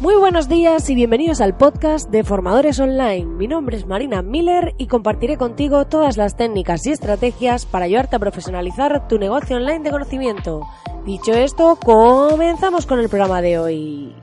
Muy buenos días y bienvenidos al podcast de Formadores Online. Mi nombre es Marina Miller y compartiré contigo todas las técnicas y estrategias para ayudarte a profesionalizar tu negocio online de conocimiento. Dicho esto, comenzamos con el programa de hoy.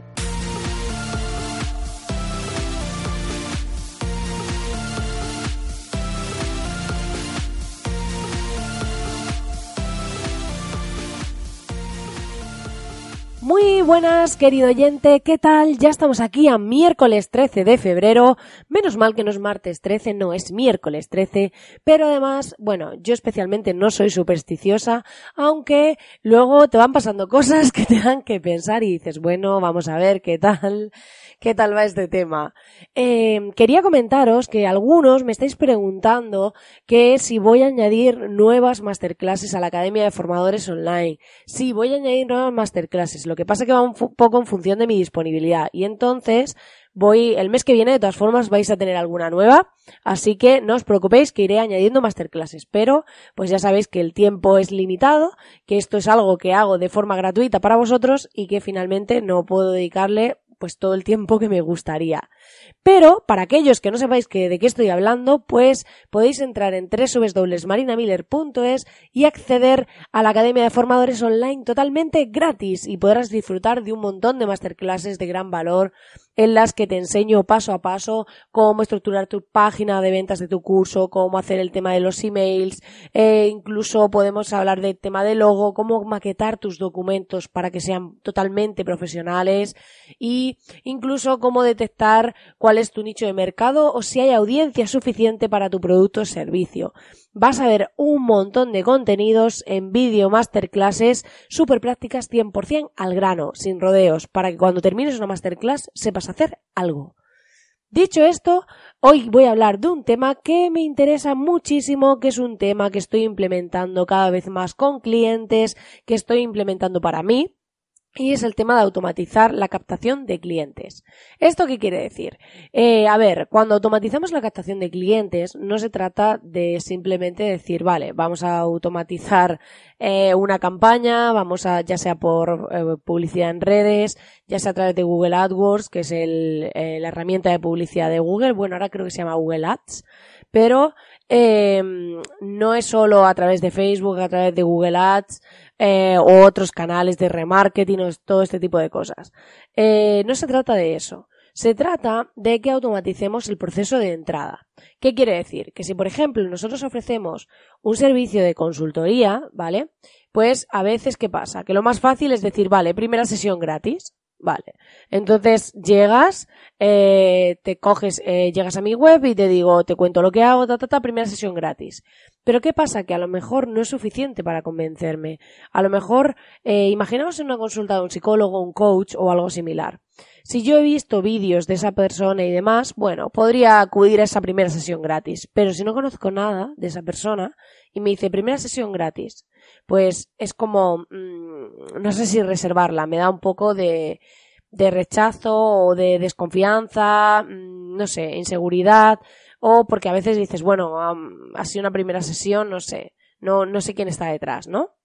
Muy buenas, querido oyente, ¿qué tal? Ya estamos aquí a miércoles 13 de febrero. Menos mal que no es martes 13, no es miércoles 13, pero además, bueno, yo especialmente no soy supersticiosa, aunque luego te van pasando cosas que te dan que pensar y dices, bueno, vamos a ver qué tal, qué tal va este tema. Eh, quería comentaros que algunos me estáis preguntando que si voy a añadir nuevas masterclasses a la Academia de Formadores Online. Sí, voy a añadir nuevas masterclasses. Lo que pasa que va un poco en función de mi disponibilidad. Y entonces voy, el mes que viene de todas formas vais a tener alguna nueva. Así que no os preocupéis que iré añadiendo masterclasses. Pero pues ya sabéis que el tiempo es limitado, que esto es algo que hago de forma gratuita para vosotros y que finalmente no puedo dedicarle pues todo el tiempo que me gustaría. Pero, para aquellos que no sepáis de qué estoy hablando, pues podéis entrar en www.marinamiller.es y acceder a la Academia de Formadores Online totalmente gratis y podrás disfrutar de un montón de masterclasses de gran valor en las que te enseño paso a paso cómo estructurar tu página de ventas de tu curso, cómo hacer el tema de los emails, e incluso podemos hablar del tema de logo, cómo maquetar tus documentos para que sean totalmente profesionales y incluso cómo detectar cuál es tu nicho de mercado o si hay audiencia suficiente para tu producto o servicio vas a ver un montón de contenidos en vídeo masterclasses super prácticas 100% al grano, sin rodeos, para que cuando termines una masterclass sepas hacer algo. Dicho esto, hoy voy a hablar de un tema que me interesa muchísimo, que es un tema que estoy implementando cada vez más con clientes, que estoy implementando para mí, y es el tema de automatizar la captación de clientes. ¿Esto qué quiere decir? Eh, a ver, cuando automatizamos la captación de clientes, no se trata de simplemente decir, vale, vamos a automatizar eh, una campaña, vamos a, ya sea por eh, publicidad en redes, ya sea a través de Google AdWords, que es el, la herramienta de publicidad de Google, bueno, ahora creo que se llama Google Ads, pero no es solo a través de Facebook, a través de Google Ads, eh, o otros canales de remarketing o todo este tipo de cosas. Eh, no se trata de eso. Se trata de que automaticemos el proceso de entrada. ¿Qué quiere decir? Que si, por ejemplo, nosotros ofrecemos un servicio de consultoría, ¿vale? Pues a veces, ¿qué pasa? Que lo más fácil es decir, vale, primera sesión gratis. Vale. Entonces llegas, eh, te coges, eh, llegas a mi web y te digo, te cuento lo que hago, ta, ta, ta, primera sesión gratis. Pero ¿qué pasa? Que a lo mejor no es suficiente para convencerme. A lo mejor, eh, imaginamos en una consulta de un psicólogo, un coach o algo similar. Si yo he visto vídeos de esa persona y demás, bueno, podría acudir a esa primera sesión gratis. Pero si no conozco nada de esa persona y me dice primera sesión gratis, pues es como, mm, no sé si reservarla, me da un poco de, de rechazo o de desconfianza, mm, no sé, inseguridad, o porque a veces dices, bueno, ha sido una primera sesión, no sé, no, no sé quién está detrás, ¿no?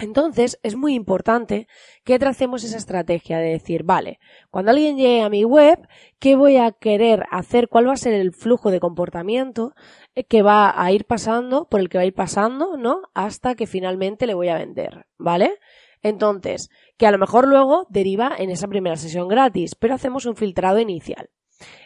Entonces, es muy importante que tracemos esa estrategia de decir, vale, cuando alguien llegue a mi web, ¿qué voy a querer hacer? ¿Cuál va a ser el flujo de comportamiento eh, que va a ir pasando, por el que va a ir pasando, ¿no? Hasta que finalmente le voy a vender, ¿vale? Entonces, que a lo mejor luego deriva en esa primera sesión gratis, pero hacemos un filtrado inicial.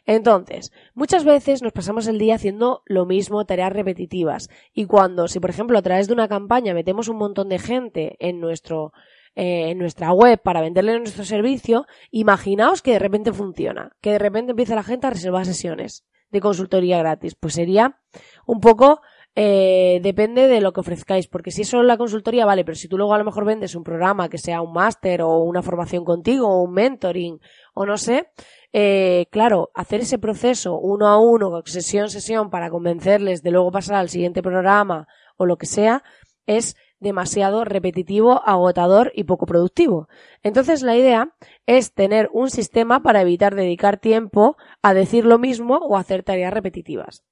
Entonces, muchas veces nos pasamos el día haciendo lo mismo, tareas repetitivas. Y cuando, si por ejemplo a través de una campaña metemos un montón de gente en nuestro, eh, en nuestra web para venderle nuestro servicio, imaginaos que de repente funciona, que de repente empieza la gente a reservar sesiones de consultoría gratis. Pues sería un poco eh, depende de lo que ofrezcáis, porque si es solo la consultoría, vale, pero si tú luego a lo mejor vendes un programa que sea un máster o una formación contigo o un mentoring o no sé, eh, claro, hacer ese proceso uno a uno, sesión sesión, para convencerles de luego pasar al siguiente programa o lo que sea, es demasiado repetitivo, agotador y poco productivo. Entonces la idea es tener un sistema para evitar dedicar tiempo a decir lo mismo o hacer tareas repetitivas.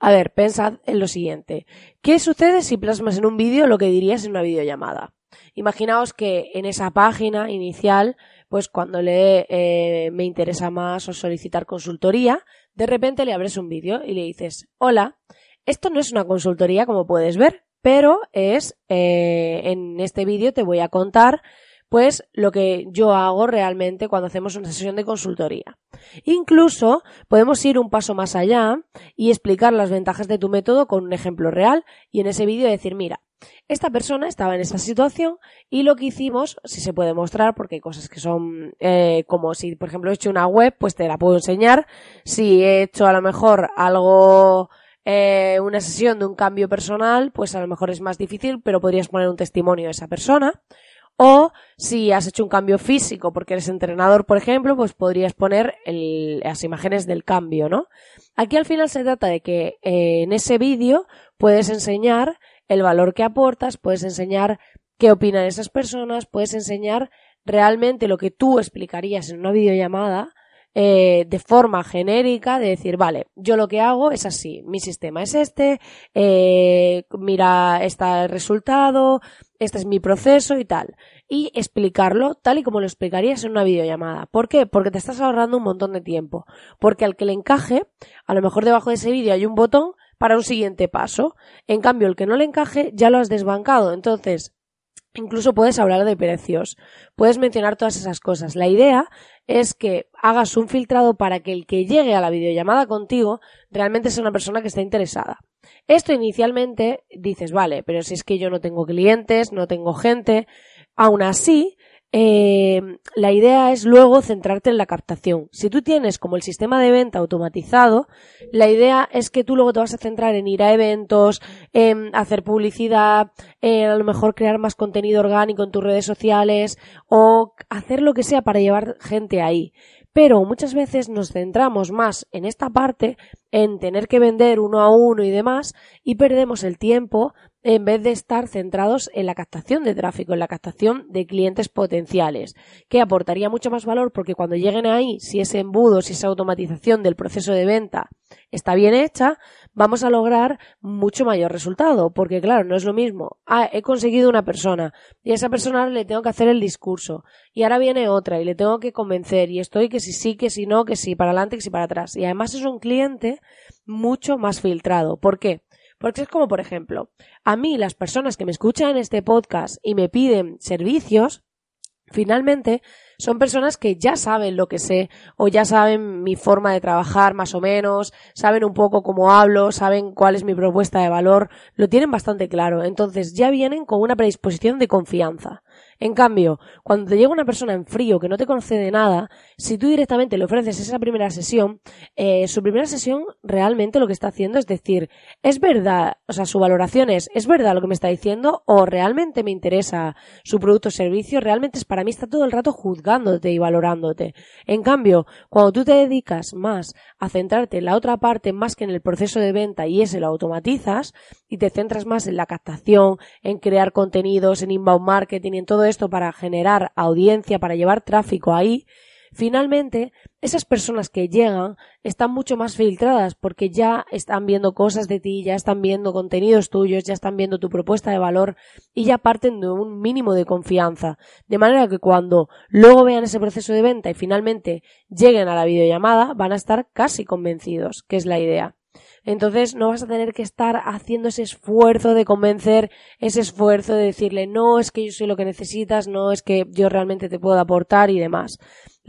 A ver, pensad en lo siguiente. ¿Qué sucede si plasmas en un vídeo lo que dirías en una videollamada? Imaginaos que en esa página inicial pues cuando le, eh, me interesa más o solicitar consultoría, de repente le abres un vídeo y le dices, hola, esto no es una consultoría como puedes ver, pero es, eh, en este vídeo te voy a contar pues lo que yo hago realmente cuando hacemos una sesión de consultoría. Incluso podemos ir un paso más allá y explicar las ventajas de tu método con un ejemplo real y en ese vídeo decir, mira, esta persona estaba en esta situación y lo que hicimos, si se puede mostrar, porque hay cosas que son eh, como si, por ejemplo, he hecho una web, pues te la puedo enseñar. Si he hecho a lo mejor algo, eh, una sesión de un cambio personal, pues a lo mejor es más difícil, pero podrías poner un testimonio de esa persona. O si has hecho un cambio físico porque eres entrenador, por ejemplo, pues podrías poner las imágenes del cambio, ¿no? Aquí al final se trata de que eh, en ese vídeo puedes enseñar el valor que aportas, puedes enseñar qué opinan esas personas, puedes enseñar realmente lo que tú explicarías en una videollamada eh, de forma genérica de decir, vale, yo lo que hago es así, mi sistema es este, eh, mira, está el resultado, este es mi proceso y tal. Y explicarlo tal y como lo explicarías en una videollamada. ¿Por qué? Porque te estás ahorrando un montón de tiempo. Porque al que le encaje, a lo mejor debajo de ese vídeo hay un botón para un siguiente paso. En cambio, el que no le encaje ya lo has desbancado. Entonces, Incluso puedes hablar de precios, puedes mencionar todas esas cosas. La idea es que hagas un filtrado para que el que llegue a la videollamada contigo realmente sea una persona que esté interesada. Esto inicialmente dices, vale, pero si es que yo no tengo clientes, no tengo gente, aún así eh, la idea es luego centrarte en la captación. Si tú tienes como el sistema de venta automatizado, la idea es que tú luego te vas a centrar en ir a eventos, en hacer publicidad, en a lo mejor crear más contenido orgánico en tus redes sociales o hacer lo que sea para llevar gente ahí. Pero muchas veces nos centramos más en esta parte, en tener que vender uno a uno y demás, y perdemos el tiempo en vez de estar centrados en la captación de tráfico, en la captación de clientes potenciales, que aportaría mucho más valor porque cuando lleguen ahí, si ese embudo, si esa automatización del proceso de venta está bien hecha, vamos a lograr mucho mayor resultado, porque claro, no es lo mismo. Ah, he conseguido una persona y a esa persona le tengo que hacer el discurso y ahora viene otra y le tengo que convencer y estoy que si sí, que si no, que si para adelante, que si para atrás. Y además es un cliente mucho más filtrado. ¿Por qué? Porque es como, por ejemplo, a mí las personas que me escuchan este podcast y me piden servicios, finalmente son personas que ya saben lo que sé o ya saben mi forma de trabajar más o menos, saben un poco cómo hablo, saben cuál es mi propuesta de valor, lo tienen bastante claro. Entonces ya vienen con una predisposición de confianza. En cambio, cuando te llega una persona en frío que no te conoce de nada, si tú directamente le ofreces esa primera sesión, eh, su primera sesión realmente lo que está haciendo es decir, es verdad, o sea, su valoración es, es verdad lo que me está diciendo o realmente me interesa su producto o servicio, realmente es para mí está todo el rato juzgándote y valorándote. En cambio, cuando tú te dedicas más a centrarte en la otra parte más que en el proceso de venta y ese lo automatizas y te centras más en la captación, en crear contenidos, en inbound marketing en todo esto para generar audiencia, para llevar tráfico ahí, finalmente esas personas que llegan están mucho más filtradas porque ya están viendo cosas de ti, ya están viendo contenidos tuyos, ya están viendo tu propuesta de valor y ya parten de un mínimo de confianza. De manera que cuando luego vean ese proceso de venta y finalmente lleguen a la videollamada van a estar casi convencidos, que es la idea. Entonces no vas a tener que estar haciendo ese esfuerzo de convencer, ese esfuerzo de decirle no es que yo soy lo que necesitas, no es que yo realmente te puedo aportar y demás.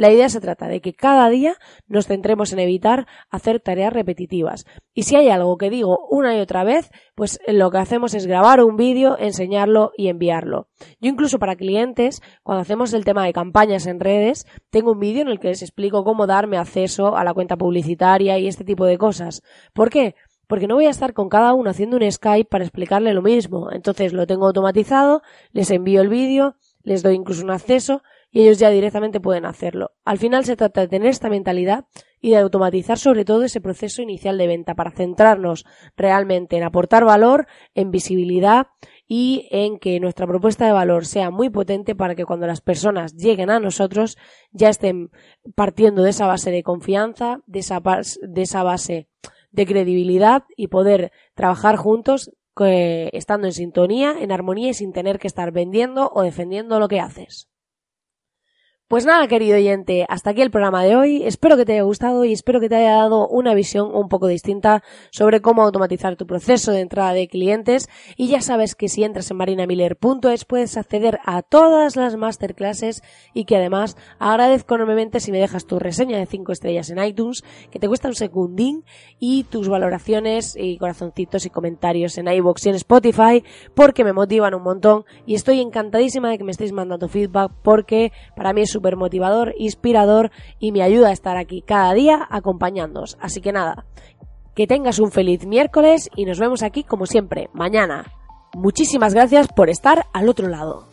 La idea se trata de que cada día nos centremos en evitar hacer tareas repetitivas. Y si hay algo que digo una y otra vez, pues lo que hacemos es grabar un vídeo, enseñarlo y enviarlo. Yo incluso para clientes, cuando hacemos el tema de campañas en redes, tengo un vídeo en el que les explico cómo darme acceso a la cuenta publicitaria y este tipo de cosas. ¿Por qué? porque no voy a estar con cada uno haciendo un Skype para explicarle lo mismo. Entonces lo tengo automatizado, les envío el vídeo, les doy incluso un acceso y ellos ya directamente pueden hacerlo. Al final se trata de tener esta mentalidad y de automatizar sobre todo ese proceso inicial de venta para centrarnos realmente en aportar valor, en visibilidad y en que nuestra propuesta de valor sea muy potente para que cuando las personas lleguen a nosotros ya estén partiendo de esa base de confianza, de esa, de esa base de credibilidad y poder trabajar juntos eh, estando en sintonía, en armonía y sin tener que estar vendiendo o defendiendo lo que haces. Pues nada, querido oyente, hasta aquí el programa de hoy. Espero que te haya gustado y espero que te haya dado una visión un poco distinta sobre cómo automatizar tu proceso de entrada de clientes. Y ya sabes que si entras en marinamiller.es puedes acceder a todas las masterclasses y que además agradezco enormemente si me dejas tu reseña de 5 estrellas en iTunes, que te cuesta un segundín, y tus valoraciones y corazoncitos y comentarios en iVoox y en Spotify, porque me motivan un montón y estoy encantadísima de que me estéis mandando feedback porque para mí es súper motivador, inspirador y me ayuda a estar aquí cada día acompañándoos. Así que nada, que tengas un feliz miércoles y nos vemos aquí como siempre, mañana. Muchísimas gracias por estar al otro lado.